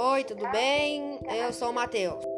Oi, tudo bem? Eu sou o Matheus.